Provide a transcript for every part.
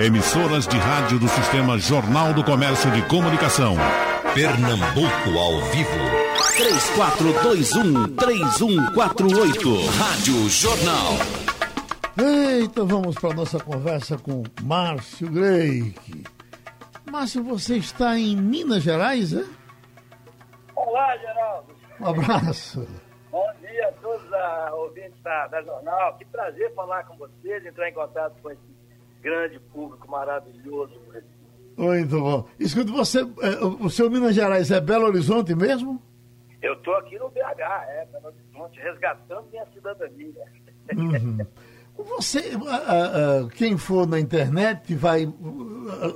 Emissoras de rádio do Sistema Jornal do Comércio de Comunicação. Pernambuco ao vivo. 3421-3148. Rádio Jornal. Eita, vamos para nossa conversa com Márcio Greik. Márcio, você está em Minas Gerais, é? Olá, Geraldo. Um abraço. Bom dia a todos os ouvintes da, da Jornal. Que prazer falar com vocês, entrar em contato com esse grande público maravilhoso. Muito bom. Escuta, você, é, o seu Minas Gerais é Belo Horizonte mesmo? Eu estou aqui no BH, é, Belo Horizonte, resgatando minha cidadania. Uhum. Você, quem for na internet, vai.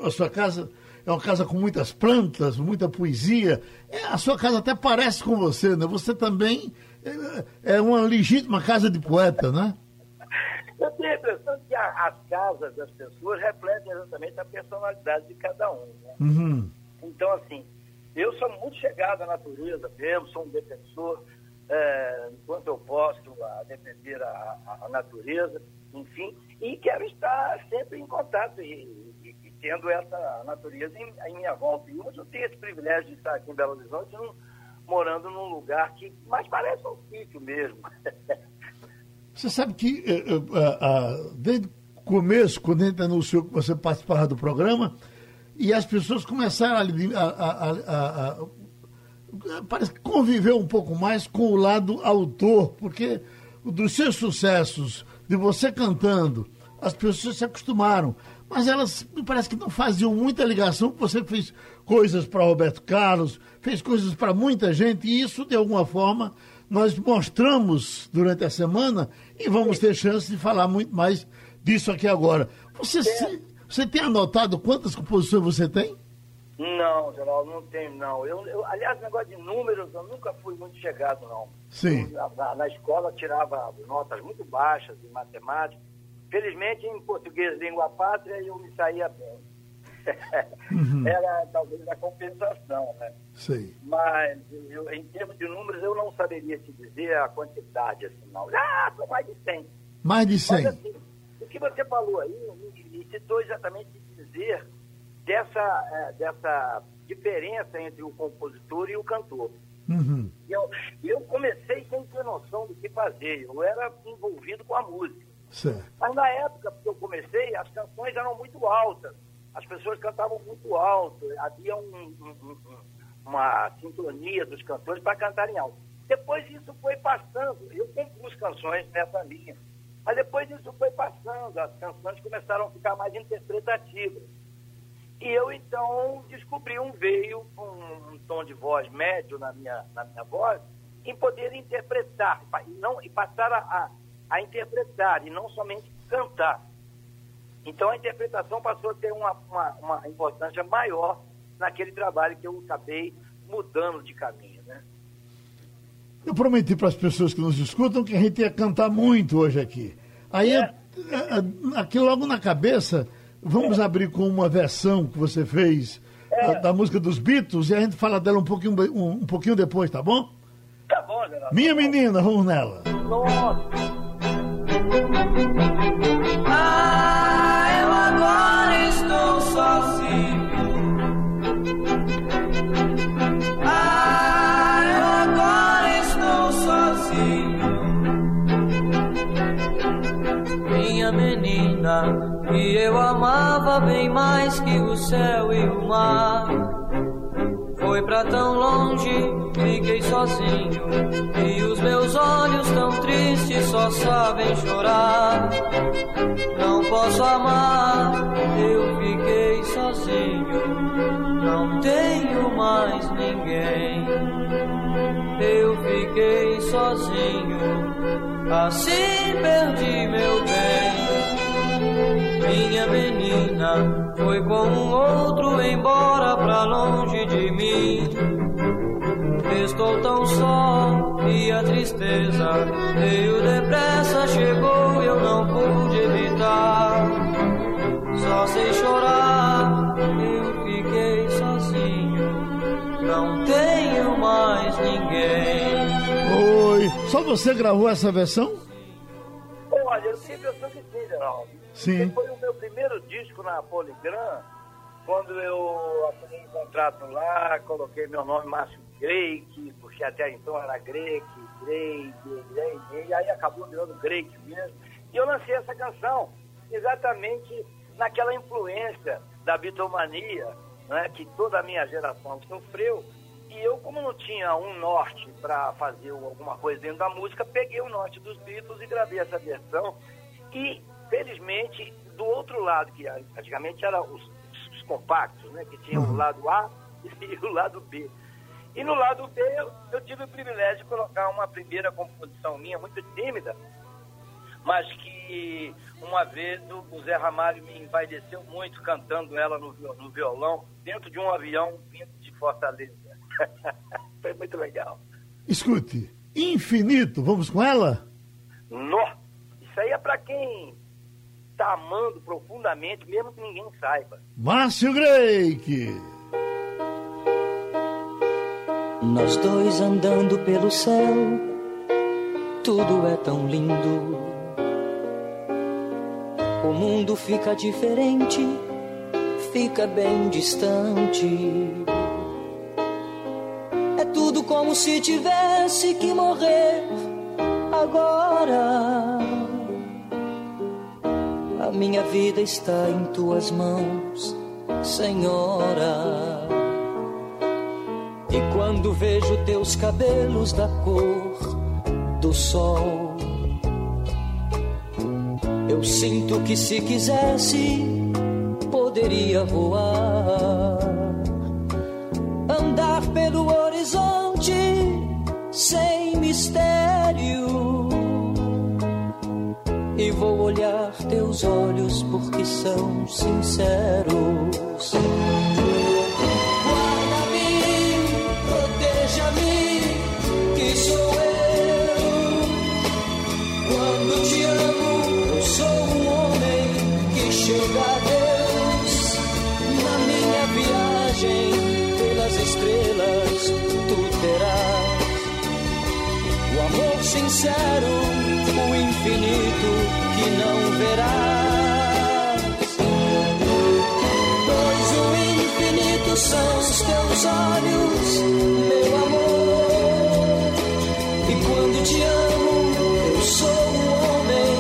A, sua casa é uma casa com muitas plantas, muita poesia. É, a sua casa até parece com você, né? Você também é, é uma legítima casa de poeta, né? Eu tenho a impressão que a, as casas das pessoas refletem exatamente a personalidade de cada um. Né? Uhum. Então, assim, eu sou muito chegado à natureza mesmo, sou um defensor, é, enquanto eu posso, a defender a, a, natureza, enfim, e quero estar sempre em contato e, e, e tendo essa natureza em, em, minha volta. E hoje eu tenho esse privilégio de estar aqui em Belo Horizonte, num, morando num lugar que mais parece um sítio mesmo. Você sabe que uh, uh, uh, desde o começo, quando a gente anunciou que você participava do programa, e as pessoas começaram a, a, a, a parece que conviver um pouco mais com o lado autor, porque dos seus sucessos, de você cantando, as pessoas se acostumaram. Mas elas me parece que não faziam muita ligação, você fez coisas para Roberto Carlos, fez coisas para muita gente, e isso, de alguma forma, nós mostramos durante a semana e vamos ter chance de falar muito mais disso aqui agora. Você, se, você tem anotado quantas composições você tem? Não, Geraldo, não tenho, não. Eu, eu, aliás, negócio de números, eu nunca fui muito chegado, não. Sim. Eu, na, na, escola tirava notas muito baixas em matemática. Felizmente, em português, língua pátria, eu me saía bem. Uhum. Era talvez a compensação, né? Sim. Mas eu, em termos de números, eu não saberia te dizer a quantidade, assim, não. Ah, são mais de 100. Mais de 100. Mas, assim, o que você falou aí me, me citou exatamente dizer dessa, é, dessa diferença entre o compositor e o cantor. Uhum. Eu, eu comecei sem ter noção do que fazer, eu era envolvido com a música. Certo. Mas na época que eu comecei, as canções eram muito altas, as pessoas cantavam muito alto, havia um, um, um, uma sintonia dos cantores para cantarem alto. Depois isso foi passando, eu compus canções nessa linha, mas depois isso foi passando, as canções começaram a ficar mais interpretativas. E eu então descobri um veio com um tom de voz médio na minha, na minha voz, em poder interpretar, e, não, e passar a, a, a interpretar, e não somente cantar. Então a interpretação passou a ter uma, uma, uma, importância maior naquele trabalho que eu acabei mudando de caminho, né? Eu prometi para as pessoas que nos escutam que a gente ia cantar muito hoje aqui. Aí, é. aqui logo na cabeça, vamos é. abrir com uma versão que você fez é. da, da, música dos Beatles e a gente fala dela um pouquinho, um, um pouquinho depois, tá bom? Tá bom, Geraldo. Minha menina, vamos nela. Nossa. Amava bem mais que o céu e o mar. Foi pra tão longe, fiquei sozinho. E os meus olhos tão tristes só sabem chorar. Não posso amar, eu fiquei sozinho. Não tenho mais ninguém. Eu fiquei sozinho, assim perdi meu bem. Minha menina foi com um outro embora pra longe de mim. Estou tão só e a tristeza veio depressa, chegou e eu não pude evitar. Só sei chorar, eu fiquei sozinho, não tenho mais ninguém. Oi, só você gravou essa versão? Olha, eu sempre eu sou que sim, Geraldo. Sim. Foi o meu primeiro disco na Poligram, quando eu assinei um contrato lá, coloquei meu nome Márcio Greik, porque até então era Greik, Grey, Grey, e aí acabou virando Greik mesmo. E eu lancei essa canção exatamente naquela influência da bitomania, né, que toda a minha geração sofreu. E eu, como não tinha um norte para fazer alguma coisa dentro da música, peguei o norte dos Beatles e gravei essa versão. E, felizmente, do outro lado, que antigamente eram os, os compactos, né, que tinham o lado A e o lado B. E no lado B, eu, eu tive o privilégio de colocar uma primeira composição minha, muito tímida, mas que uma vez o, o Zé Ramalho me envaideceu muito cantando ela no, no violão, dentro de um avião vindo de Fortaleza. Foi muito legal. Escute, Infinito, vamos com ela? Nó! Isso aí é para quem tá amando profundamente, mesmo que ninguém saiba. Márcio Greik. Nós dois andando pelo céu, tudo é tão lindo. O mundo fica diferente, fica bem distante. É tudo como se tivesse que morrer agora. Minha vida está em tuas mãos, Senhora. E quando vejo teus cabelos da cor do sol, eu sinto que se quisesse, poderia voar, andar pelo horizonte sem mistério. E vou olhar teus olhos porque são sinceros. sincero, o infinito que não verás. Pois o infinito são os teus olhos, meu amor. E quando te amo, eu sou o homem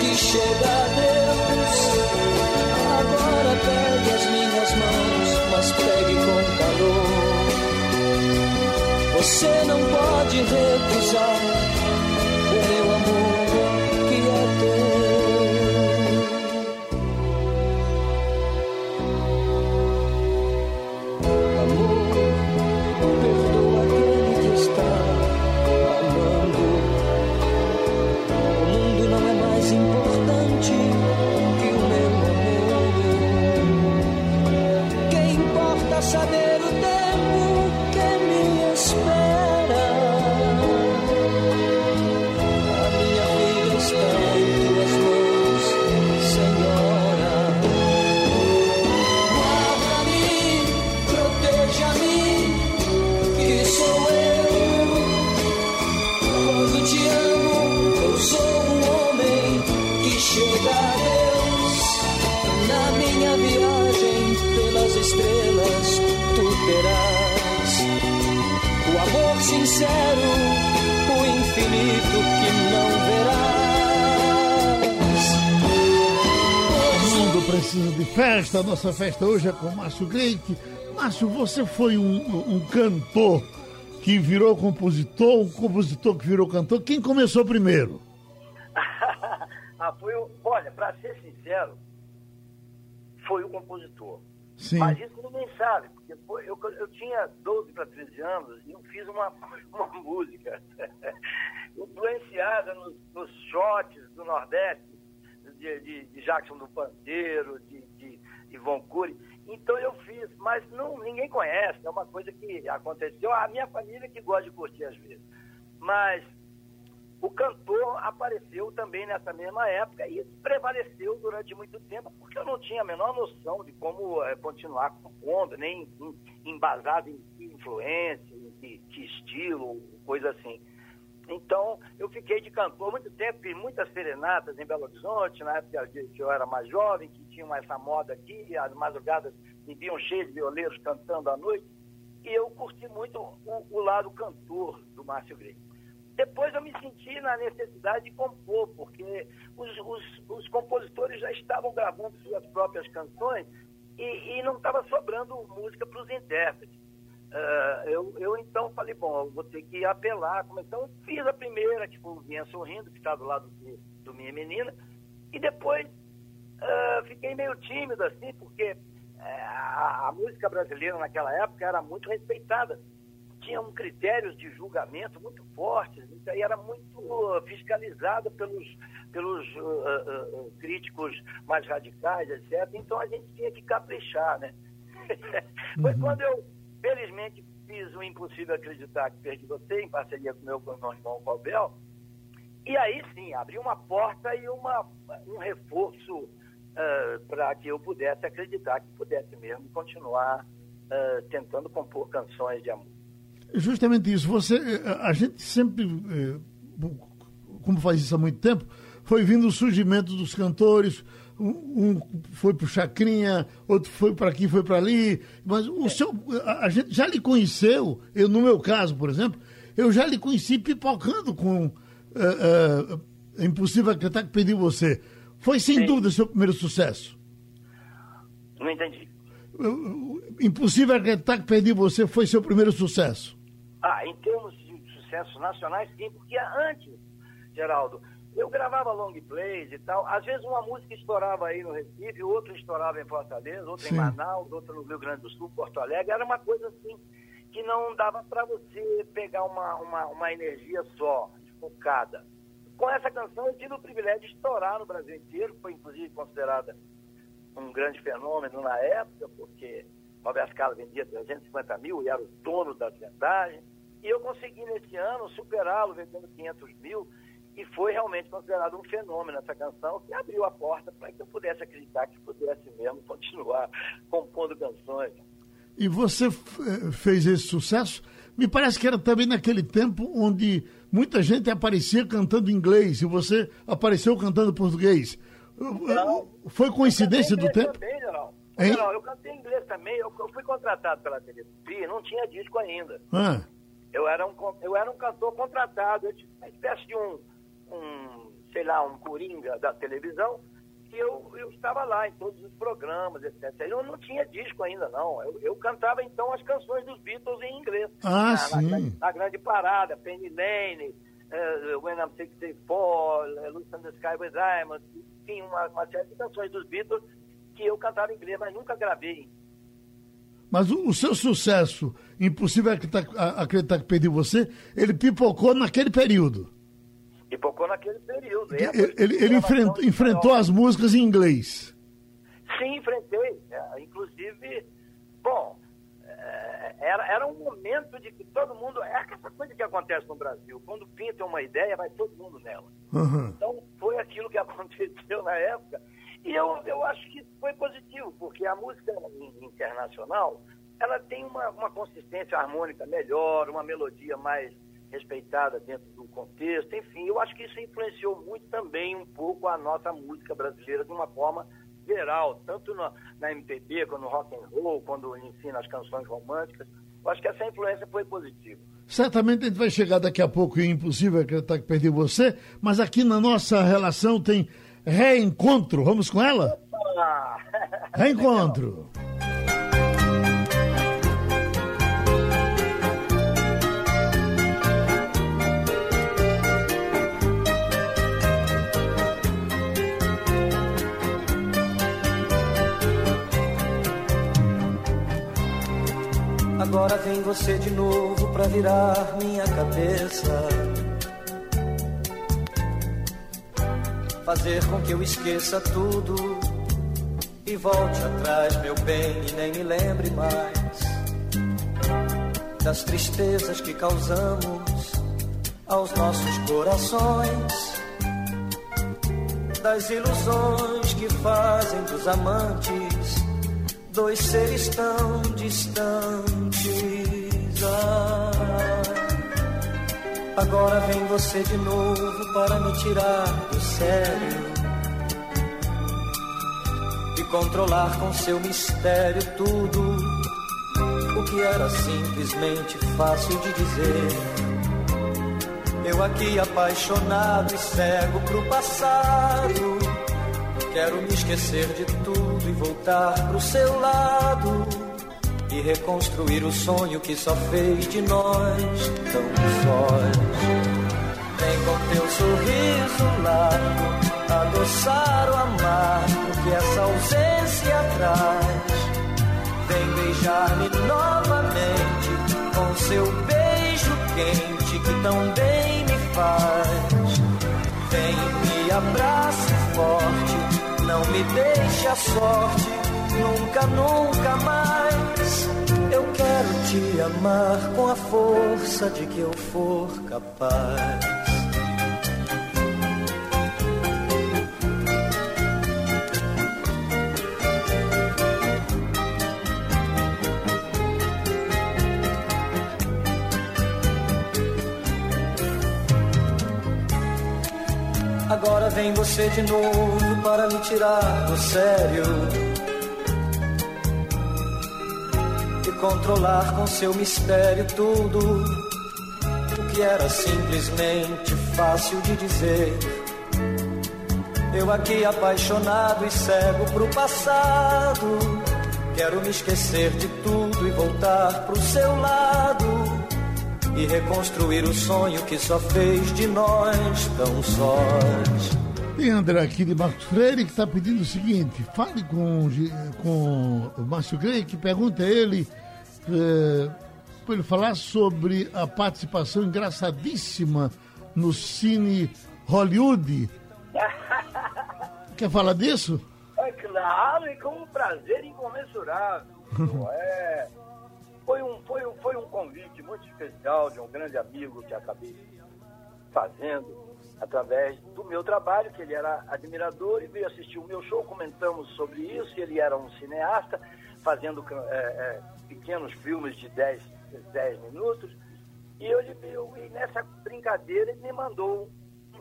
que chega a Deus. Agora pegue as minhas mãos, mas pegue com calor. Você não pode recusar festa. Nossa festa hoje é com Márcio Greik. Márcio, você foi um, um cantor que virou compositor, um compositor que virou cantor. Quem começou primeiro? ah, foi o, olha, para ser sincero, foi o compositor. Sim. Mas isso ninguém sabe, porque eu, eu tinha 12 para 13 anos e eu fiz uma, uma música influenciada nos, nos shots do Nordeste, de, de, de Jackson do Pandeiro, de, de, de Von Cury. Então eu fiz, mas não, ninguém conhece, é uma coisa que aconteceu. A minha família que gosta de curtir às vezes. Mas o cantor apareceu também nessa mesma época e prevaleceu durante muito tempo, porque eu não tinha a menor noção de como eh, continuar compondo, nem em- embasado em que influência, em que, que estilo, coisa assim. Então, eu fiquei de cantor muito tempo, fiz muitas serenatas em Belo Horizonte, na época que eu era mais jovem, que tinha essa moda aqui, as madrugadas viviam cheias de violeiros cantando à noite, e eu curti muito o, o lado cantor do Márcio Grey. Depois eu me senti na necessidade de compor, porque os, os, os compositores já estavam gravando suas próprias canções e, e não estava sobrando música para os intérpretes. Uh, eu, eu então falei, bom, eu vou ter que apelar. Então fiz a primeira, tipo, Vinha Sorrindo, que está do lado do, do Minha Menina, e depois uh, fiquei meio tímido, assim, porque uh, a, a, música brasileira naquela época era muito respeitada. Tinham critérios de julgamento muito fortes, então era muito fiscalizada pelos, pelos críticos mais radicais, etc. Então a gente tinha que caprichar, né? Foi uhum. quando eu Felizmente, fiz o impossível acreditar que perdi você, em parceria com meu, meu irmão Paubel. E aí sim, abriu uma porta e uma, um reforço uh, para que eu pudesse acreditar que pudesse mesmo continuar uh, tentando compor canções de amor. Justamente isso. Você, a gente sempre, como faz isso há muito tempo, foi vindo o surgimento dos cantores, um, foi para o Chacrinha, outro foi para aqui, foi para ali. Mas o é. seu, a, a, gente já lhe conheceu, eu no meu caso, por exemplo, eu já lhe conheci pipocando com uh, uh, Impossível Acreditar que pediu você. Foi sem Sim. dúvida seu primeiro sucesso. Não entendi. Impossível Acreditar que pediu você foi seu primeiro sucesso. Ah, em termos de sucessos nacionais, sim, porque antes, Geraldo, eu gravava long plays e tal. Às vezes uma música estourava aí no Recife, outra estourava em Fortaleza, outra Sim. em Manaus, outra no Rio Grande do Sul, Porto Alegre. Era uma coisa assim que não dava para você pegar uma, uma, uma energia só, focada. Com essa canção eu tive o privilégio de estourar no Brasil inteiro, foi inclusive considerada um grande fenômeno na época, porque Roberto Carlos vendia 350 mil e era o dono das vendagens. E eu consegui nesse ano superá-lo vendendo 500 mil e foi realmente considerado um fenômeno essa canção, que abriu a porta para que eu pudesse acreditar que pudesse mesmo continuar compondo canções. E você eh, fez esse sucesso? Me parece que era também naquele tempo onde muita gente aparecia cantando inglês e você apareceu cantando português. Não, Foi coincidência do tempo? Também, Geral. Não, eu cantei inglês também. Eu, eu fui contratado pela TV não tinha disco ainda. Ah. Eu, era um, eu era um cantor contratado, eu tinha uma espécie de um um, sei lá, um coringa da televisão, e eu, eu estava lá em todos os programas, etc. Eu não tinha disco ainda, não. Eu, eu cantava, então, as canções dos Beatles em inglês. Ah, na, sim. Na, na, grande parada, Penny Lane, uh, When I'm 64, uh, Lucy the Sky with Diamonds, enfim, uma, uma série de canções dos Beatles que eu cantava em inglês, mas nunca gravei. Mas o, o seu sucesso, impossível acreditar, acreditar que pediu você, ele pipocou naquele período. Pipocou naquele período. Ele, ele, ele enfrentou, enfrentou as músicas em inglês. Sim, enfrentei. É, inclusive, bom, é, era, era um momento de que todo mundo. É essa coisa que acontece no Brasil. Quando pinta uma ideia, vai todo mundo nela. Uhum. Então, foi aquilo que aconteceu na época. E eu, eu acho que foi positivo, porque a música internacional ela tem uma, uma consistência harmônica melhor, uma melodia mais respeitada dentro do contexto, enfim, eu acho que isso influenciou muito também um pouco a nossa música brasileira de uma forma geral, tanto na, na MPB, quanto no rock and roll, quando ensina as canções românticas. Eu acho que essa influência foi positiva. Certamente a gente vai chegar daqui a pouco e é impossível acreditar que perdi você, mas aqui na nossa relação tem reencontro. Vamos com ela? Opa! Reencontro. Agora vem você de novo pra virar minha cabeça. Fazer com que eu esqueça tudo e volte atrás, meu bem, e nem me lembre mais das tristezas que causamos aos nossos corações, das ilusões que fazem dos amantes dois seres tão distantes. Agora vem você de novo para me tirar do sério e controlar com seu mistério tudo o que era simplesmente fácil de dizer. Eu aqui apaixonado e cego pro passado. Quero me esquecer de tudo e voltar pro seu lado e reconstruir o sonho que só fez de nós tão sós. Vem com teu sorriso largo, adoçar o amargo que essa ausência traz. Vem beijar-me novamente com seu beijo quente que tão bem me faz. Vem me abrace forte, não me deixe a sorte, nunca, nunca mais. Eu quero te amar com a força de que eu for capaz. Agora vem você de novo para me tirar do sério controlar com seu mistério tudo o que era simplesmente fácil de dizer. Eu aqui apaixonado e cego pro passado, quero me esquecer de tudo e voltar pro seu lado e reconstruir o sonho que só fez de nós tão sós. Tem André aqui de Marcos Freire que está pedindo o seguinte: fale com, com o Márcio Grey, que pergunta a ele é, para ele falar sobre a participação engraçadíssima no Cine Hollywood. Quer falar disso? É claro, e com um prazer incomensurável. é. Foi um, foi, um, foi um convite muito especial de um grande amigo que acabei fazendo através do meu trabalho, que ele era admirador e veio assistir o meu show, comentamos sobre isso, ele era um cineasta, fazendo é, é, pequenos filmes de 10, 10 minutos, e, eu, eu, e nessa brincadeira ele me mandou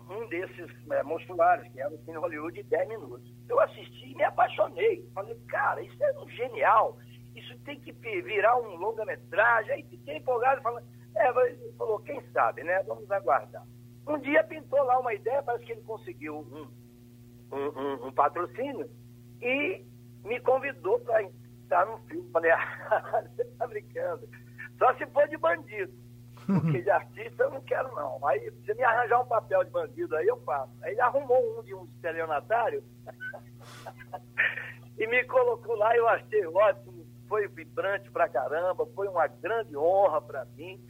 um desses é, monstruários, que era o Cine Hollywood de 10 minutos. Eu assisti e me apaixonei. Falei, cara, isso é um genial isso tem que virar um longa-metragem. Aí fiquei empolgado, falando, é, falou, quem sabe, né? Vamos aguardar. Um dia pintou lá uma ideia, parece que ele conseguiu um, um, um, um patrocínio e me convidou para estar no filme. Falei, ah, você está brincando. Só se for de bandido. Porque de artista eu não quero, não. Aí, se me arranjar um papel de bandido aí, eu faço. Aí ele arrumou um de um estelionatário e me colocou lá, eu achei ótimo foi vibrante pra caramba, foi uma grande honra para mim.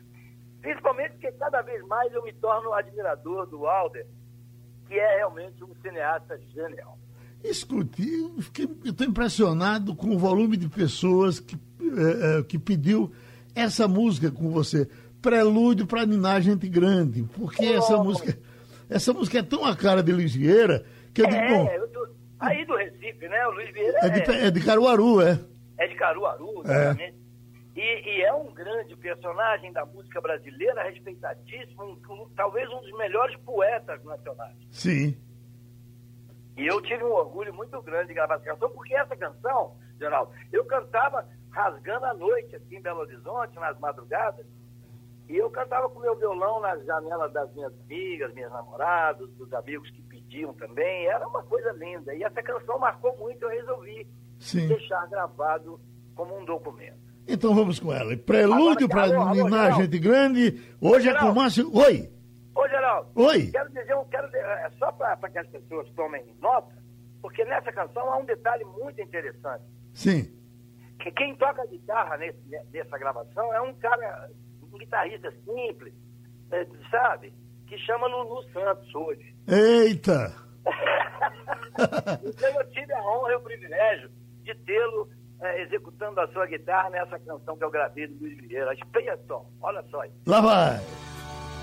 Principalmente porque cada vez mais eu me torno admirador do Alder, que é realmente um cineasta genial. Escute, eu estou impressionado com o volume de pessoas que, é, que pediu essa música com você. Prelúdio para Ninar Gente Grande, porque oh. essa música essa música é tão a cara de Luiz Vieira que eu é, digo, bom, eu tô, aí do Recife, né? O Luiz Vieira é, é, de, é de Caruaru, é é de Caruaru, exatamente. É. E, e, é um grande personagem da música brasileira, respeitadíssimo, um, um, talvez um dos melhores poetas nacionais. Sim. E eu tive um orgulho muito grande de gravar essa canção, porque essa canção, Geraldo, eu cantava rasgando a noite aqui em Belo Horizonte, nas madrugadas, e eu cantava com meu violão nas janelas das minhas amigas, minhas namoradas, dos amigos que pediam também. Era uma coisa linda. E essa canção marcou muito, eu resolvi Sim. deixar gravado como um documento. Então vamos com ela. Prelúdio para Ninar Gente Grande. Hoje Geraldo, é com Márcio. Oi! Ô, Geraldo. Oi! Quero dizer, quero é só para que as pessoas tomem nota, porque nessa canção há um detalhe muito interessante. Sim. Que quem toca guitarra nesse, nessa gravação é um cara, um guitarrista simples, é, sabe? Que chama Lulu Santos hoje. Eita! então eu tive a honra e o privilégio de tê-lo é, executando a sua guitarra nessa canção que eu gravei do Luiz Vieira. Espelha só, olha só aí. Lá vai!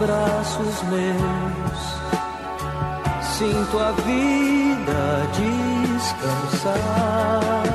braços meus, sinto a vida descansar.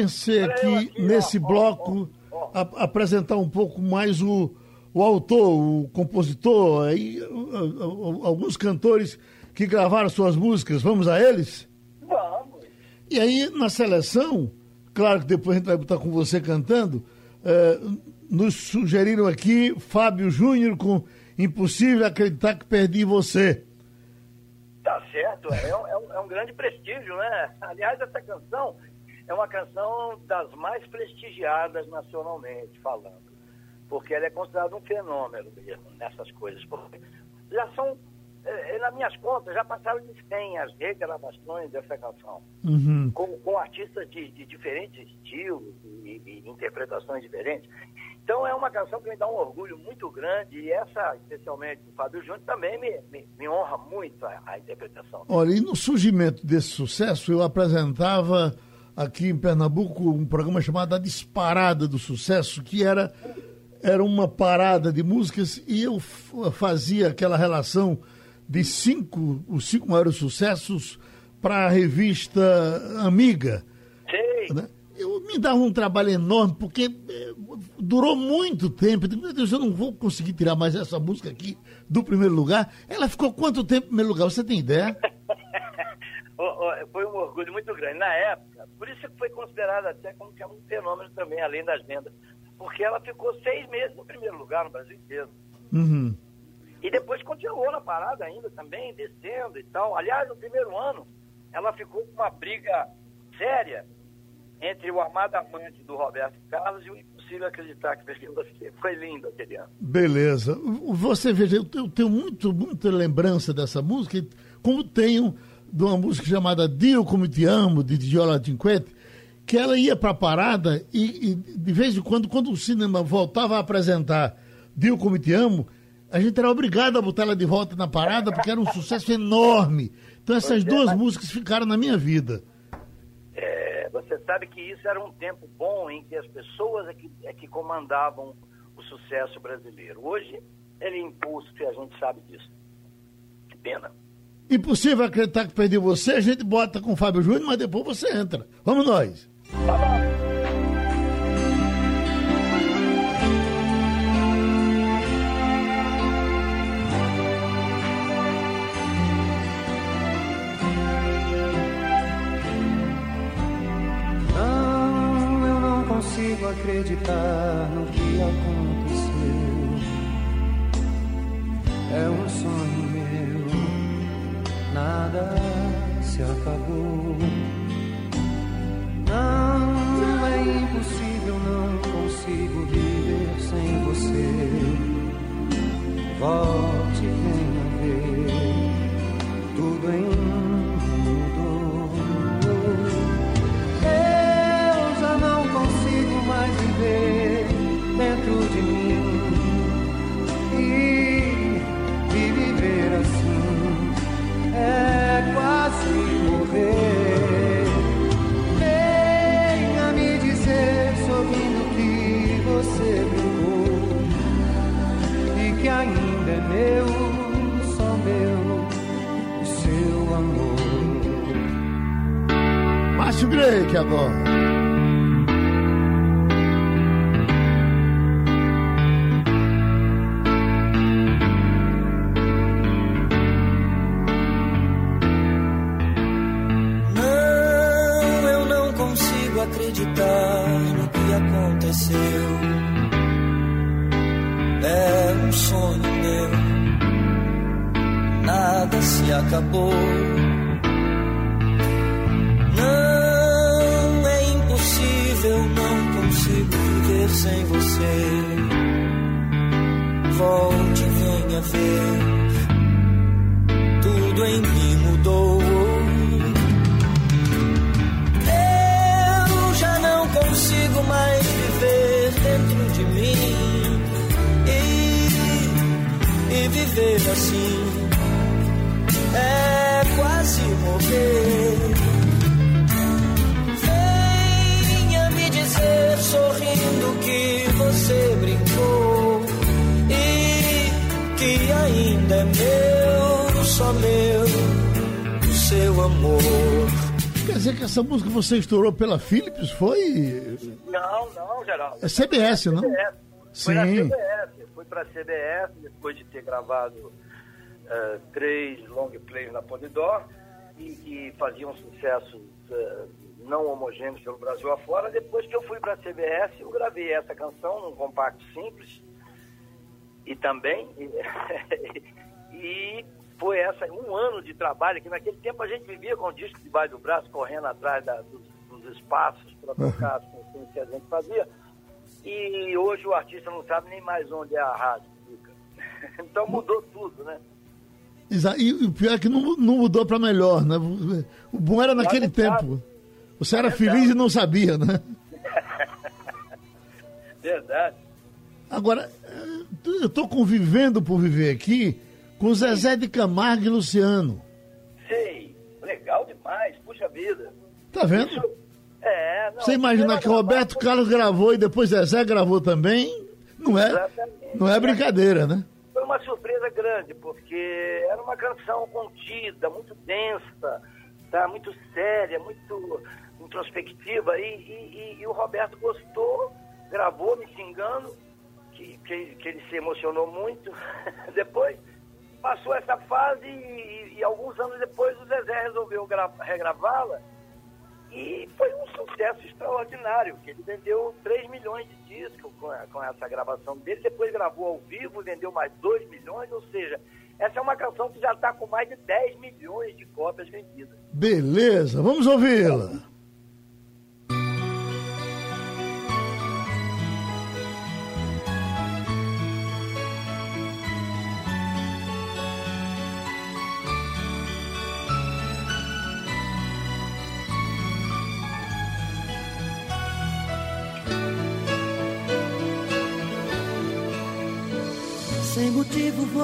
Pensei aqui nesse bloco a- apresentar um pouco mais o, o autor, o compositor, aí, alguns cantores que gravaram suas músicas. Vamos a eles? Vamos. E aí, na seleção, claro que depois a gente vai botar com você cantando, eh, nos sugeriram aqui Fábio Júnior com Impossível Acreditar que Perdi Você. Tá certo, é é um- é um grande prestígio, né? Aliás, essa canção é uma canção das mais prestigiadas nacionalmente falando, porque ela é considerada um fenômeno mesmo nessas coisas, porque já são, eh, nas minhas contas, já passaram de 100 as regravações dessa canção, Uhum. com, com artistas de, de diferentes estilos e, e interpretações diferentes. Então é uma canção que me dá um orgulho muito grande e essa, especialmente do Fábio Júnior, também me, me, me honra muito a, a interpretação. Olha, e no surgimento desse sucesso, eu apresentava aqui em Pernambuco um programa chamado A Disparada do Sucesso, que era, era uma parada de músicas e eu fazia aquela relação de cinco, os cinco maiores sucessos para a revista Amiga. Sei. né? Eu me dava um trabalho enorme, porque eh, durou muito tempo. Eu digo, Meu Deus, eu não vou conseguir tirar mais essa música aqui do primeiro lugar. Ela ficou quanto tempo em primeiro lugar? Você tem ideia? Foi um orgulho muito grande. Na época, por isso que foi considerada até como que é um fenômeno também, além das vendas. Porque ela ficou seis meses no primeiro lugar no Brasil inteiro. Uhum. E depois continuou na parada ainda também, descendo e tal. Aliás, no primeiro ano, ela ficou com uma briga séria entre o Amado Amante do Roberto Carlos e o Impossível Acreditar que Você. Foi lindo aquele ano. Beleza. Você veja, eu tenho, muito, muita lembrança dessa música, como tenho de uma música chamada Dio Como Te Amo, de Diola Cinquetti, que ela ia para a parada e, e, de vez em quando, quando o cinema voltava a apresentar Dio Como Te Amo, a gente era obrigado a botar ela de volta na parada, porque era um sucesso enorme. Então essas é, duas músicas ficaram na minha vida. É, você sabe que isso era um tempo bom em que as pessoas é que, é que comandavam o sucesso brasileiro. Hoje, ele é impulso e a gente sabe disso. Que pena. Impossível acreditar que perdi você, a gente bota com o Fábio Júnior, mas depois você entra. Vamos nós. Não, eu não consigo acreditar nada se acabou. Não é impossível, não consigo viver sem você. Volte, que ainda é meu, só meu, o seu amor. Quer dizer que essa música você estourou pela Philips? Foi. Não, não, Geraldo. É CBS, não? CBS. Foi na Sim. CBS. Fui pra CBS depois de ter gravado eh, três long plays na Polydor e que faziam sucesso eh, não homogêneos pelo Brasil afora. Depois que eu fui pra CBS, eu gravei essa canção num compacto simples e também e foi essa um ano de trabalho que naquele tempo a gente vivia com o disco debaixo do braço correndo atrás da- dos, dos espaços para tocar as canções que a gente fazia e hoje o artista não sabe nem mais onde é a rádio fica. então mudou tudo né E o pior é que não, não mudou para melhor, né? O bom era naquele Lamentável. tempo. Você era feliz e não sabia, né? verdade Agora, eu estou convivendo por viver aqui com Zezé de Camargo e Luciano. sei legal demais puxa vida Tá vendo? Isso- é não, Você imagina que Roberto gravado- Carlos gravou e depois Zezé gravou também? Não é, Exatamente. não é brincadeira, né? Foi uma surpresa grande, porque era uma canção contida, muito densa, tá? muito séria, muito introspectiva. E, e- e- e o Roberto gostou, gravou me xingando, que, que, ele se emocionou muito. depois passou essa fase e, e alguns anos depois o Zezé resolveu gra- regravá-la. E foi um sucesso extraordinário, que ele vendeu 3 milhões de discos com, a- com essa gravação dele, depois gravou ao vivo, vendeu mais 2 milhões, ou seja, essa é uma canção que já está com mais de 10 milhões de cópias vendidas. Beleza, vamos ouvi-la.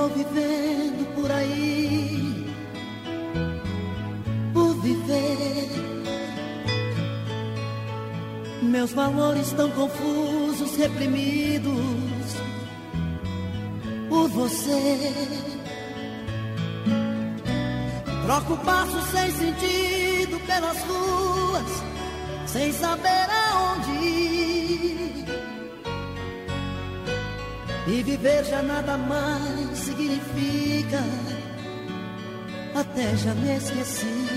Vou vivendo por aí, por viver. Meus valores tão confusos, reprimidos por você. Troco passos sem sentido pelas ruas, sem saber aonde ir. E viver já nada mais significa, até já me esqueci.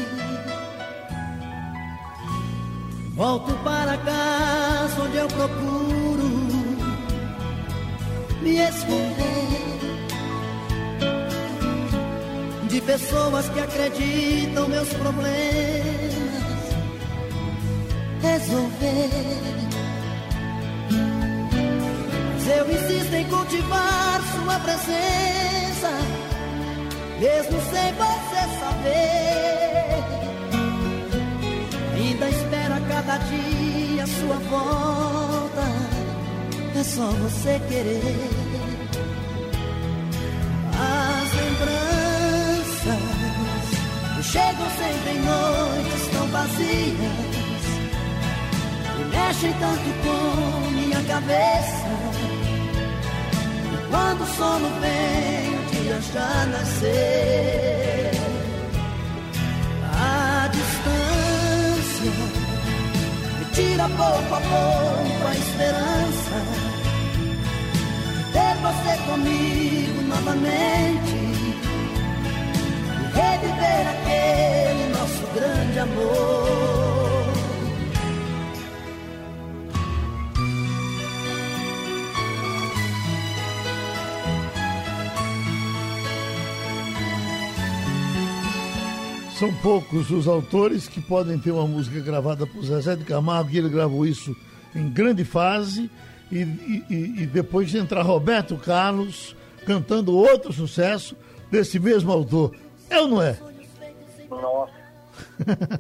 Volto para casa onde eu procuro me esconder de pessoas que acreditam meus problemas resolver. Cultivar sua presença, mesmo sem você saber. Ainda espera cada dia sua volta, é só você querer. As lembranças chegam sempre em noites tão vazias mexem tanto com minha cabeça. Quando o sono vem, o dia já nasceu. A distância me tira pouco a pouco a esperança de ter você comigo novamente. E reviver aquele nosso grande amor. São poucos os autores que podem ter uma música gravada por Zezé de Camargo, e ele gravou isso em grande fase, e, e, e depois entrar Roberto Carlos cantando outro sucesso desse mesmo autor. É ou não é? Nossa.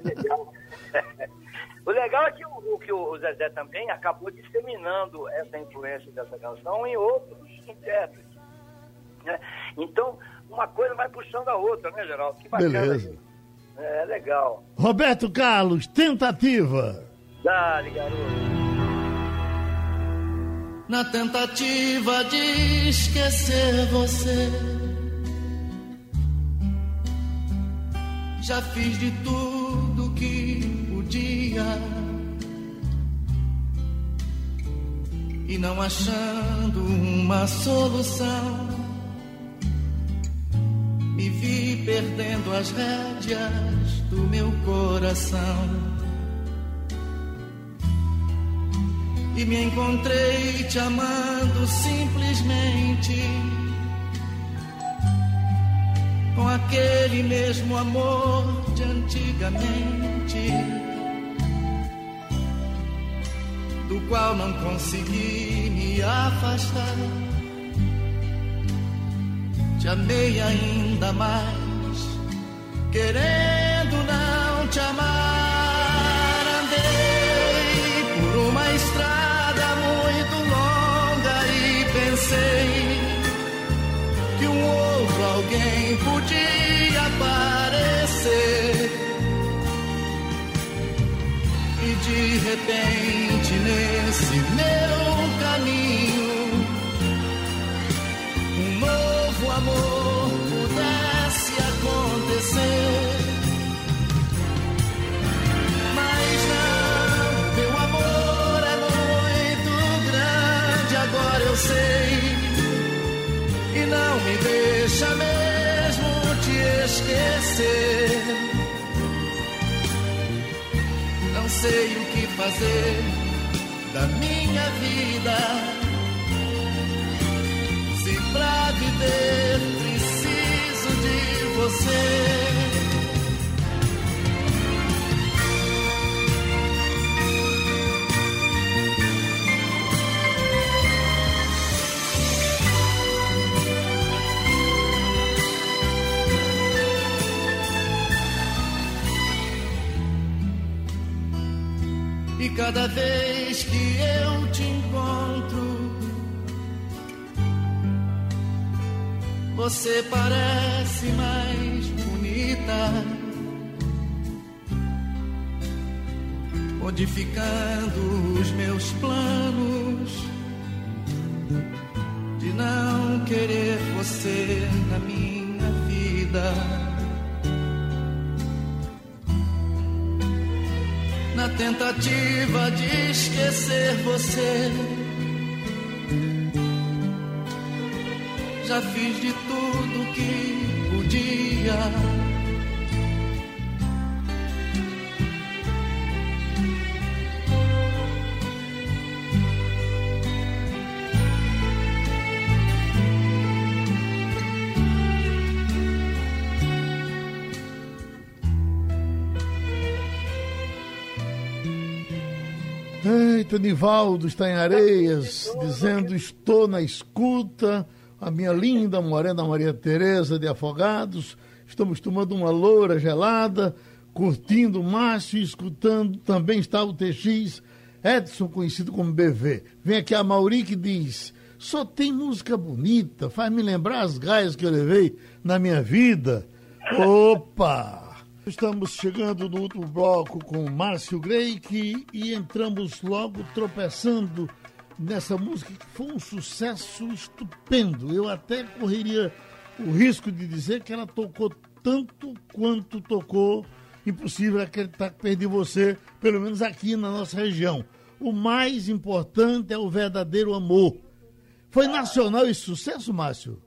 legal. o legal é que o, que o Zezé também acabou disseminando essa influência dessa canção em outros intérpretes. Né? Então, uma coisa vai puxando a outra, né, Geraldo? Que bacana. Beleza. É legal. Roberto Carlos, tentativa. Dale, garoto. Na tentativa de esquecer você, já fiz de tudo que podia. E não achando uma solução me vi perdendo as rédeas do meu coração. E me encontrei te amando simplesmente com aquele mesmo amor de antigamente, do qual não consegui me afastar te amei ainda mais, querendo não te amar. Andei por uma estrada muito longa e pensei que um outro alguém podia aparecer. E de repente nesse meu caminho deixa mesmo te esquecer. Não sei o que fazer da minha vida cada vez que eu te encontro você parece mais bonita. Modificando os meus planos de não querer você na minha vida. Na tentativa de esquecer você já fiz de tudo que podia. Eita, Nivaldo está em Areias, dizendo estou na escuta. A minha linda morena Maria Tereza de Afogados. Estamos tomando uma loura gelada, curtindo o Márcio e escutando. Também está o TX Edson, conhecido como BV. Vem aqui a Mauri que diz: só tem música bonita, faz me lembrar as gaias que eu levei na minha vida. Opa! Estamos chegando no último bloco com Márcio Greik e entramos logo tropeçando nessa música que foi um sucesso estupendo. Eu até correria o risco de dizer que ela tocou tanto quanto tocou Impossível acreditar que perdi você, pelo menos aqui na nossa região. O mais importante é o verdadeiro amor. Foi nacional esse sucesso, Márcio?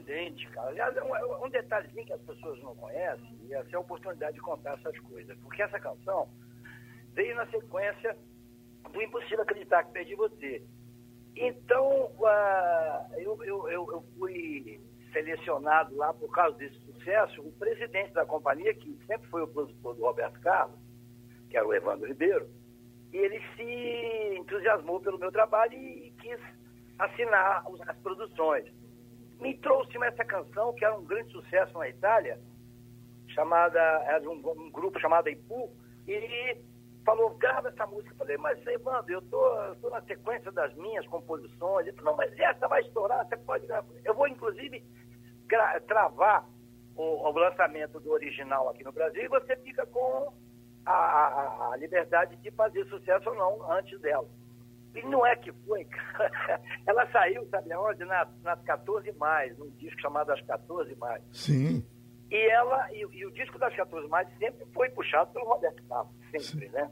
Surpreendente, cara. Aliás, é um, é um detalhezinho que as pessoas não conhecem, e essa é a oportunidade de contar essas coisas. Porque essa canção veio na sequência do Impossível Acreditar que Perdi Você. Então, uh, eu, eu, eu, eu fui selecionado lá por causa desse sucesso. O presidente da companhia, que sempre foi o produtor do Roberto Carlos, que era o Evandro Ribeiro, e ele se entusiasmou pelo meu trabalho e quis assinar as produções. Me trouxe essa canção, que era um grande sucesso na Itália, chamada, era de um, um grupo chamado Ipu, e falou, grava essa música. Eu falei, mas Evandro, eu tô, tô na sequência das minhas composições. Ele falou, mas essa vai estourar, você pode gravar. Eu vou, inclusive, travar o, o, lançamento do original aqui no Brasil e você fica com a, a, a, liberdade de fazer sucesso ou não antes dela. E não é que foi, cara. Ela saiu, sabe aonde? Nas, nas 14 mais, num disco chamado As 14 mais. Sim. E ela, e, e, o disco das 14 mais sempre foi puxado pelo Roberto Carlos, sempre, Sim. né?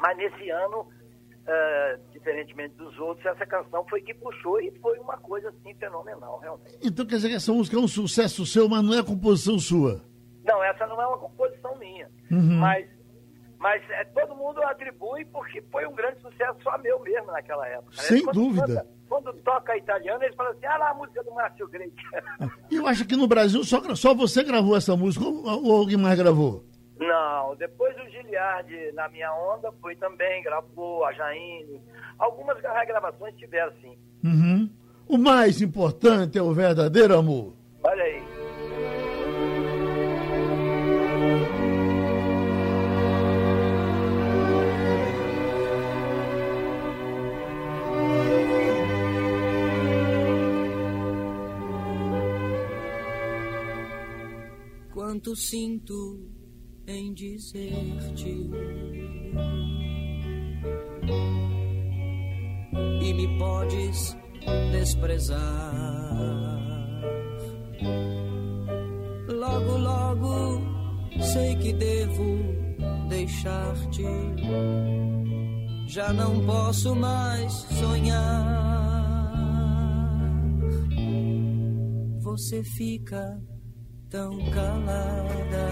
Mas nesse ano, uh, diferentemente dos outros, essa canção foi que puxou e foi uma coisa assim fenomenal, realmente. Então quer dizer que essa música é um sucesso seu, mas não é composição sua? Não, essa não é uma composição minha. Uhum. Mas mas é, todo mundo atribui porque foi um grande sucesso só meu mesmo naquela época. Sem quando, dúvida. Quando, quando, toca italiano, eles falam assim, ah lá a música do Márcio Greik. Eu acho que no Brasil só, só você gravou essa música ou, ou alguém mais gravou? Não, depois o Giliardi, na minha onda, foi também, gravou, a Jaine. Algumas regravações tiveram, sim. Uhum. O mais importante é o verdadeiro amor. Olha aí. Quanto sinto em dizer-te. E me podes desprezar. Logo, logo sei que devo deixar-te. Já não posso mais sonhar. Você fica tão calada.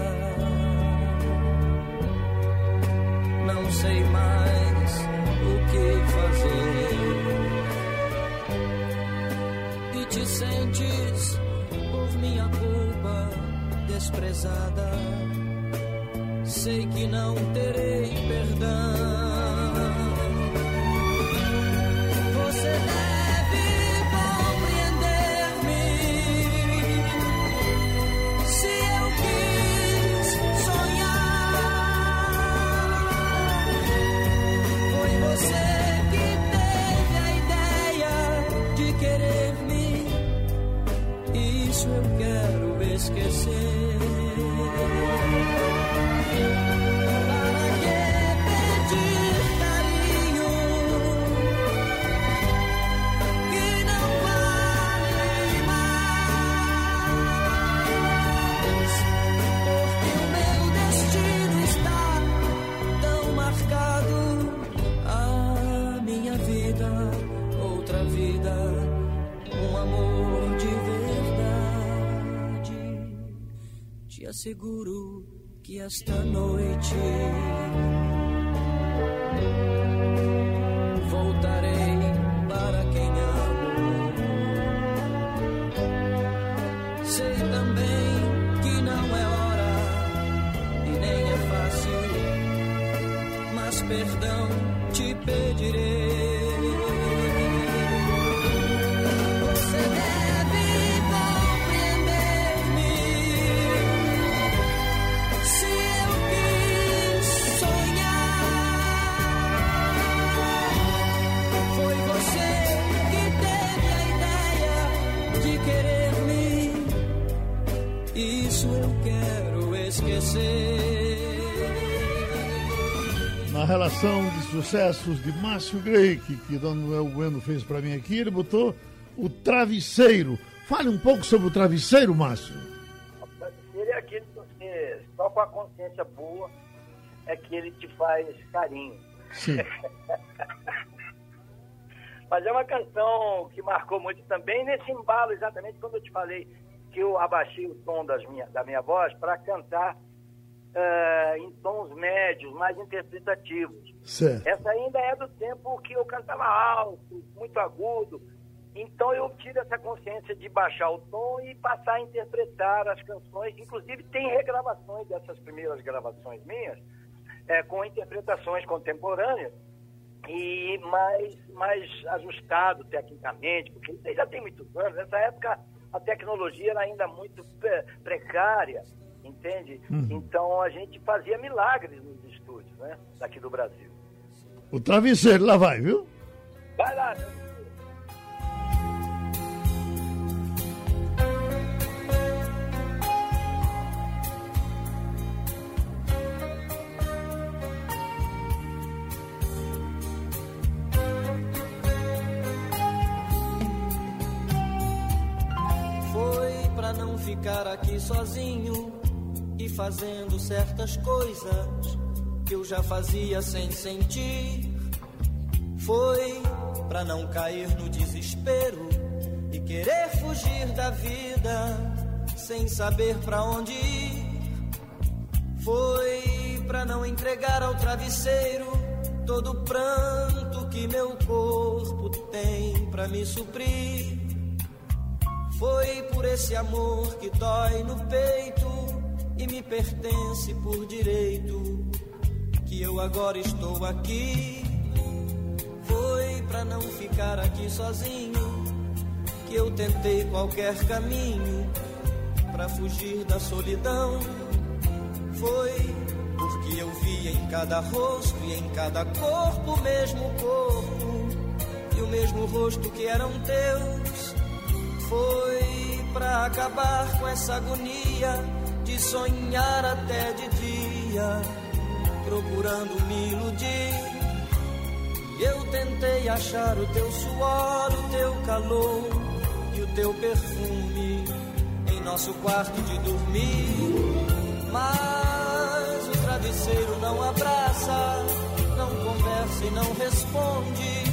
Não sei mais o que fazer. E te sentes por minha culpa desprezada. Sei que não terei perdão. merecer. Asseguro que esta noite voltarei para quem amo. Sei também que não é hora e nem é fácil, mas perdão você. Na relação de sucessos de Márcio Greik, que Donoel Bueno fez para mim aqui, ele botou o travesseiro. Fale um pouco sobre o travesseiro, Márcio. O travesseiro é aquele que você, só com a consciência boa, é que ele te faz carinho. Sim. Mas é uma canção que marcou muito também nesse embalo, exatamente quando eu te falei que eu abaixei o tom das minha, da minha voz para cantar uh, em tons médios, mais interpretativos. Certo. Essa ainda é do tempo que eu cantava alto, muito agudo. Então eu tive essa consciência de baixar o tom e passar a interpretar as canções. Inclusive tem regravações dessas primeiras gravações minhas, é, com interpretações contemporâneas e mais, mais ajustado tecnicamente, porque isso já tem muitos anos. Nessa época a tecnologia era ainda muito precária entende? Uhum. Então a gente fazia milagres nos estúdios, né? Daqui do Brasil. O travesseiro lá vai, viu? Vai lá, meu Foi pra não ficar aqui sozinho fazendo certas coisas que eu já fazia sem sentir. Foi para não cair no desespero e querer fugir da vida sem saber para onde ir. Foi para não entregar ao travesseiro todo o pranto que meu corpo tem para me suprir. Foi por esse amor que dói no peito e me pertence por direito. Que eu agora estou aqui. Foi para não ficar aqui sozinho que eu tentei qualquer caminho para fugir da solidão. Foi porque eu vi em cada rosto e em cada corpo o mesmo corpo e o mesmo rosto que eram teus. Foi para acabar com essa agonia de sonhar até de dia, procurando me iludir. Eu tentei achar o teu suor, o teu calor e o teu perfume em nosso quarto de dormir. Mas o travesseiro não abraça, não conversa e não responde,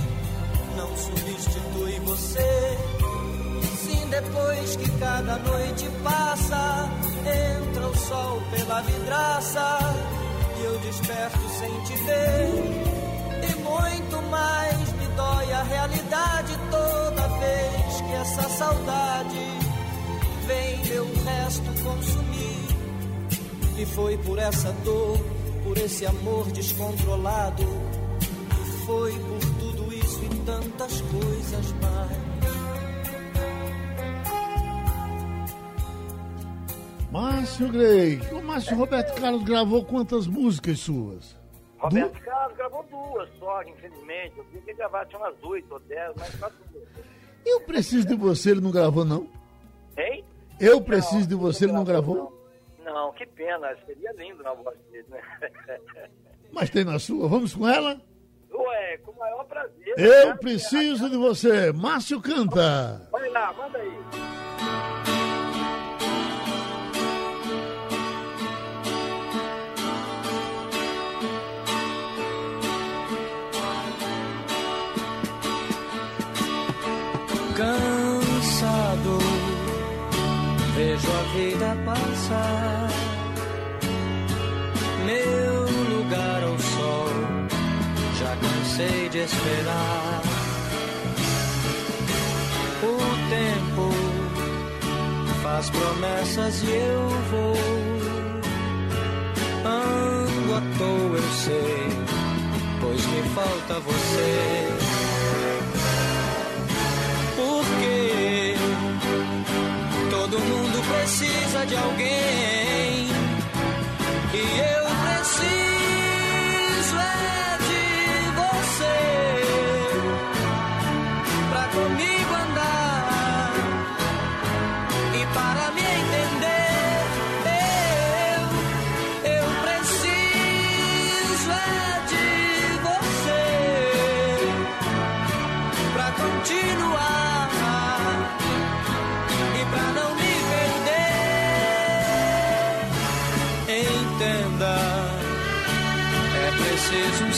não substitui você. Depois que cada noite passa Entra o sol pela vidraça e eu desperto sem te ver. E muito mais me dói a realidade toda vez que essa saudade vem meu resto consumir. E foi por essa dor, por esse amor descontrolado, e foi por tudo isso e tantas coisas mais Márcio Grey, o Márcio Roberto Carlos gravou quantas músicas suas? Roberto du... Carlos gravou duas só, infelizmente. Eu queria que gravar tinha umas oito ou dez, mas só duas. Eu preciso de você, ele não gravou, não? Hein? Eu preciso não, de você, ele não gravou? Não. não, que pena, seria lindo na voz dele, né? Mas tem na sua, vamos com ela? Ué, com o maior prazer. Eu né? preciso de você, Márcio canta. Vai lá, manda aí. Cansado, vejo a vida passar. Meu lugar ao sol, já cansei de esperar. O tempo faz promessas e eu vou. Ando à toa, eu sei, pois me falta você. Porque todo mundo precisa de alguém. E eu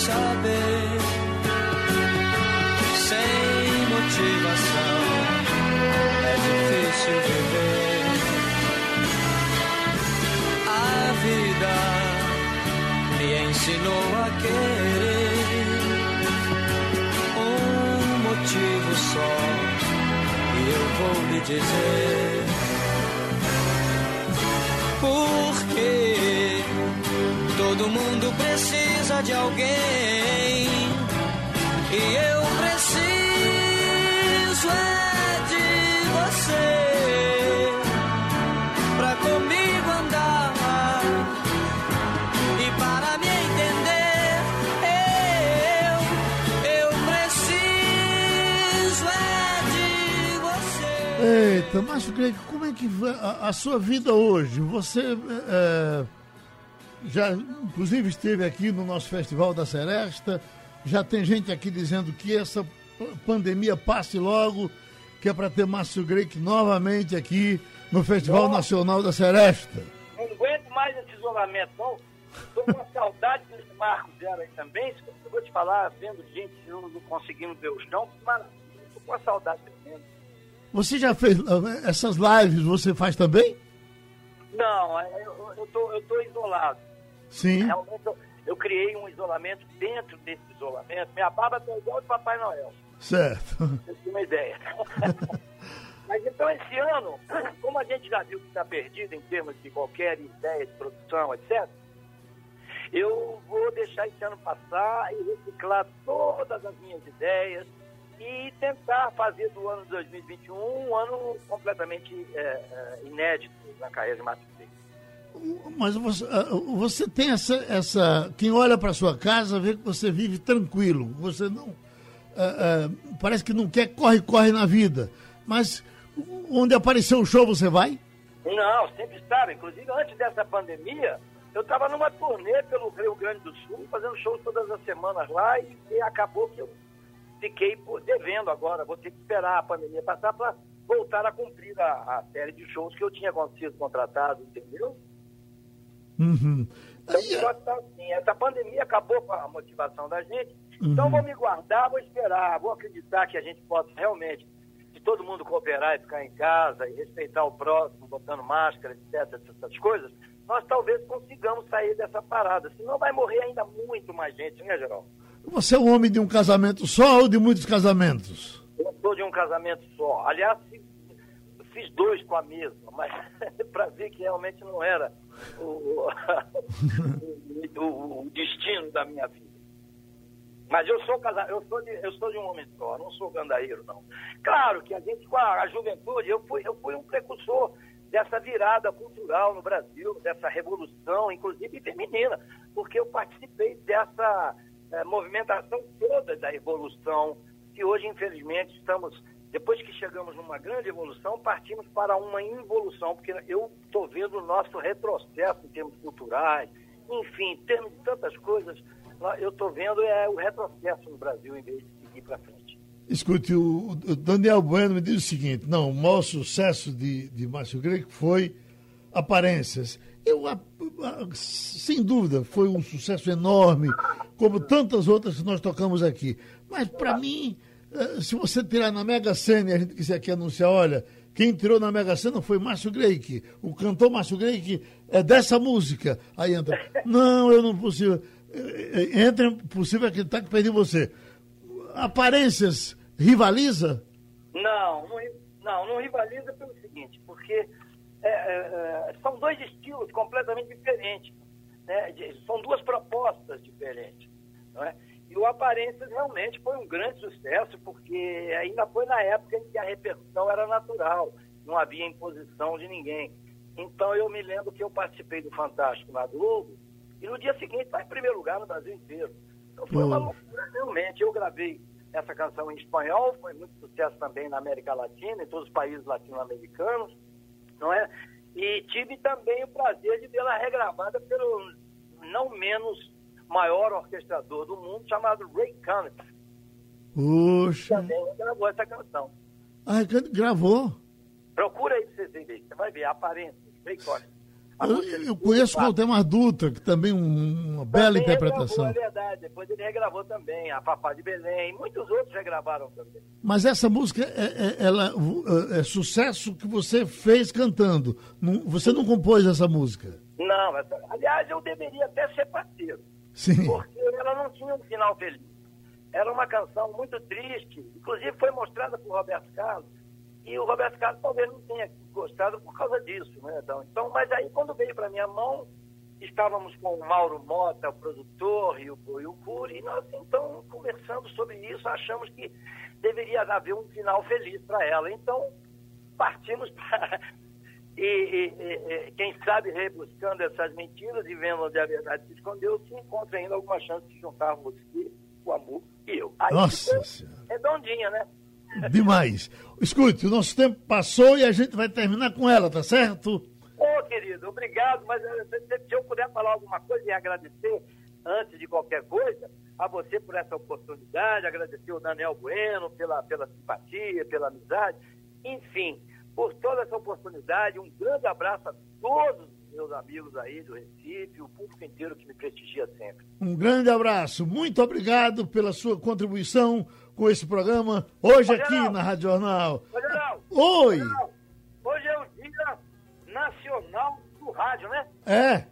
saber. Sem motivação é difícil viver. A vida me ensinou a querer um motivo só e eu vou lhe dizer porque todo mundo precisa de alguém. E eu preciso é de você pra comigo andar. E para me entender eu eu preciso é de você. Eita, Márcio Greg, como é que a, sua vida hoje? Você é, já, inclusive, esteve aqui no nosso Festival da Seresta. Já tem gente aqui dizendo que essa pandemia passe logo, que é para ter Márcio Greg novamente aqui no Festival Nacional da Seresta. Não aguento mais esse isolamento, não. Estou com uma saudade desse Marco Zero aí também. Eu vou te falar, vendo gente não, não conseguindo ver o chão, mas estou com uma saudade tremenda. Você já fez ah, essas lives? Você faz também? Não, é, eu, tô, eu tô isolado. Sim. Realmente eu, eu criei um isolamento dentro desse isolamento. Minha barba tá igual de Papai Noel. Certo. Você ter uma ideia. Mas então esse ano, como a gente já viu que está perdido em termos de qualquer ideia de produção, etc., eu vou deixar esse ano passar e reciclar todas as minhas ideias e tentar fazer do ano de 2021 um ano completamente é, é, inédito na carreira de Márcio Freire. Mas você, ah, você tem essa, essa. Quem olha para sua casa vê que você vive tranquilo. Você não. ah, ah, parece que não quer corre-corre na vida. Mas onde apareceu o show, você vai? Não, sempre estava. Inclusive, antes dessa pandemia, eu estava numa turnê pelo Rio Grande do Sul, fazendo shows todas as semanas lá e, e acabou que eu fiquei devendo agora. Vou ter que esperar a pandemia passar para voltar a cumprir a, a série de shows que eu tinha sido contratado, entendeu? Uhum. Então, só tá assim, essa pandemia acabou com a motivação da gente. Então, vou me guardar, vou esperar, vou acreditar que a gente possa realmente, se todo mundo cooperar e ficar em casa e respeitar o próximo, botando máscara, etc., essas coisas, nós talvez consigamos sair dessa parada. Senão vai morrer ainda muito mais gente, né, Geraldo? Você é um homem de um casamento só ou de muitos casamentos? Eu sou de um casamento só. Aliás, fiz dois com a mesma, mas para ver que realmente não era o, o- o destino da minha vida. Mas eu sou casado, eu sou de, eu sou de um homem só, não sou gandaíro, não. Claro que a gente, com a, a juventude, eu fui, eu fui um precursor dessa virada cultural no Brasil, dessa revolução, inclusive feminina, porque eu participei dessa eh, movimentação toda da evolução, que hoje, infelizmente, estamos, depois que chegamos numa grande evolução, partimos para uma involução, porque eu estou vendo o nosso retrocesso em termos culturais, enfim, em termos de tantas coisas, eu estou vendo é o retrocesso no Brasil em vez de seguir para frente. Escute, o, Daniel Bueno me diz o seguinte: não, o maior sucesso de, de Márcio Greco foi Aparências. Eu, sem dúvida, foi um sucesso enorme, como tantas outras que nós tocamos aqui. Mas, para mim, se você tirar na Mega Sena e a gente quiser aqui anunciar, olha, quem tirou na Mega Sena foi Márcio Greik. O cantor Márcio Greik é dessa música. Aí entra, não, eu não possível. Eh, eh, Entra, possível acreditar que perdi você. Aparências rivaliza? Não, não, não, não rivaliza pelo seguinte, porque é, é, são dois estilos completamente diferentes. né? São duas propostas diferentes. Não é? E o Aparências realmente foi um grande sucesso, porque ainda foi na época em que a repercussão era natural, não havia imposição de ninguém. Então eu me lembro que eu participei do Fantástico na Globo, e no dia seguinte está em primeiro lugar no Brasil inteiro. Então foi uma Hum. loucura, realmente. Eu gravei essa canção em espanhol, foi muito sucesso também na América Latina, em todos os países latino-americanos, não é? E tive também o prazer de vê-la regravada pelo não menos maior orquestrador do mundo, chamado Ray Conniff. Puxa. Também gravou essa canção. Ah, gravou. Procura aí pra você ver, você vai ver a aparência, Ray Collins. Eu, eu conheço o Altemar Dutra, que também uma bela também interpretação. Regravou, é verdade. Depois ele regravou também, a Papá de Belém, muitos outros regravaram também. Mas essa música é, é, ela, é, é sucesso que você fez cantando. Você não compôs essa música? Não, essa, aliás, eu deveria até ser parceiro. Sim. Porque ela não tinha um final feliz. Era uma canção muito triste, inclusive foi mostrada por Roberto Carlos e o Roberto Carlos talvez não tenha gostado por causa disso, né? Então, então mas aí quando veio para minha mão, estávamos com o Mauro Mota, o produtor, e o, e o e nós então conversando sobre isso, achamos que deveria haver um final feliz para ela. Então, partimos para. E, e, e, quem sabe rebuscando essas mentiras e vendo onde a verdade se escondeu, se encontra ainda alguma chance de juntarmos o amor e eu. Aí Nossa Senhora. Redondinha, né? Demais. Escute, o nosso tempo passou e a gente vai terminar com ela, tá certo? Ô, oh, querido, obrigado, mas eh, se eu puder falar alguma coisa e agradecer, antes de qualquer coisa, a você por essa oportunidade, agradecer o Daniel Bueno pela, pela simpatia, pela amizade, enfim, por toda essa oportunidade, um grande abraço a todos meus amigos aí do Recife, o público inteiro que me prestigia sempre. Um grande abraço, muito obrigado pela sua contribuição com esse programa hoje aqui na Rádio Jornal. Oi! Hoje é o Dia Nacional do Rádio, né? É.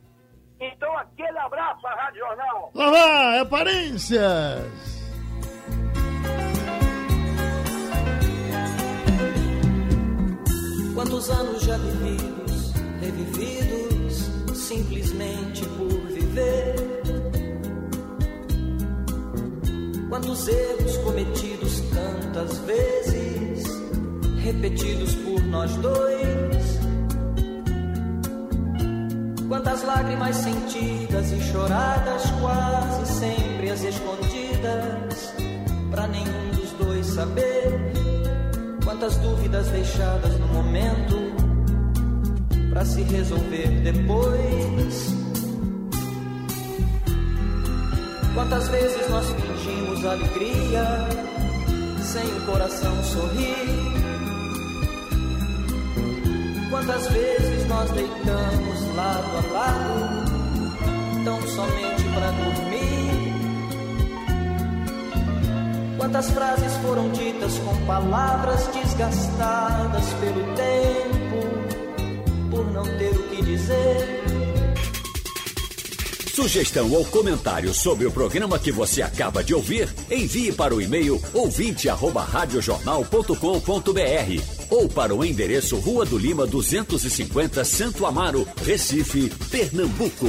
Então aquele abraço à Rádio Jornal. Lá vai, aparências! Quantos anos já vividos, revividos, simplesmente por viver Quantos erros cometidos tantas vezes, repetidos por nós dois. Quantas lágrimas sentidas e choradas, quase sempre as escondidas, para nenhum dos dois saber. Quantas dúvidas deixadas no momento, para se resolver depois. Quantas vezes nós fingimos alegria sem o coração sorrir? Quantas vezes nós deitamos lado a lado, tão somente para dormir? Quantas frases foram ditas com palavras desgastadas pelo tempo, por não ter o que dizer? Sugestão ou comentário sobre o programa que você acaba de ouvir, envie para o e-mail ouvinte@radiojornal.com.br ou para o endereço Rua do Lima 250, Santo Amaro, Recife, Pernambuco.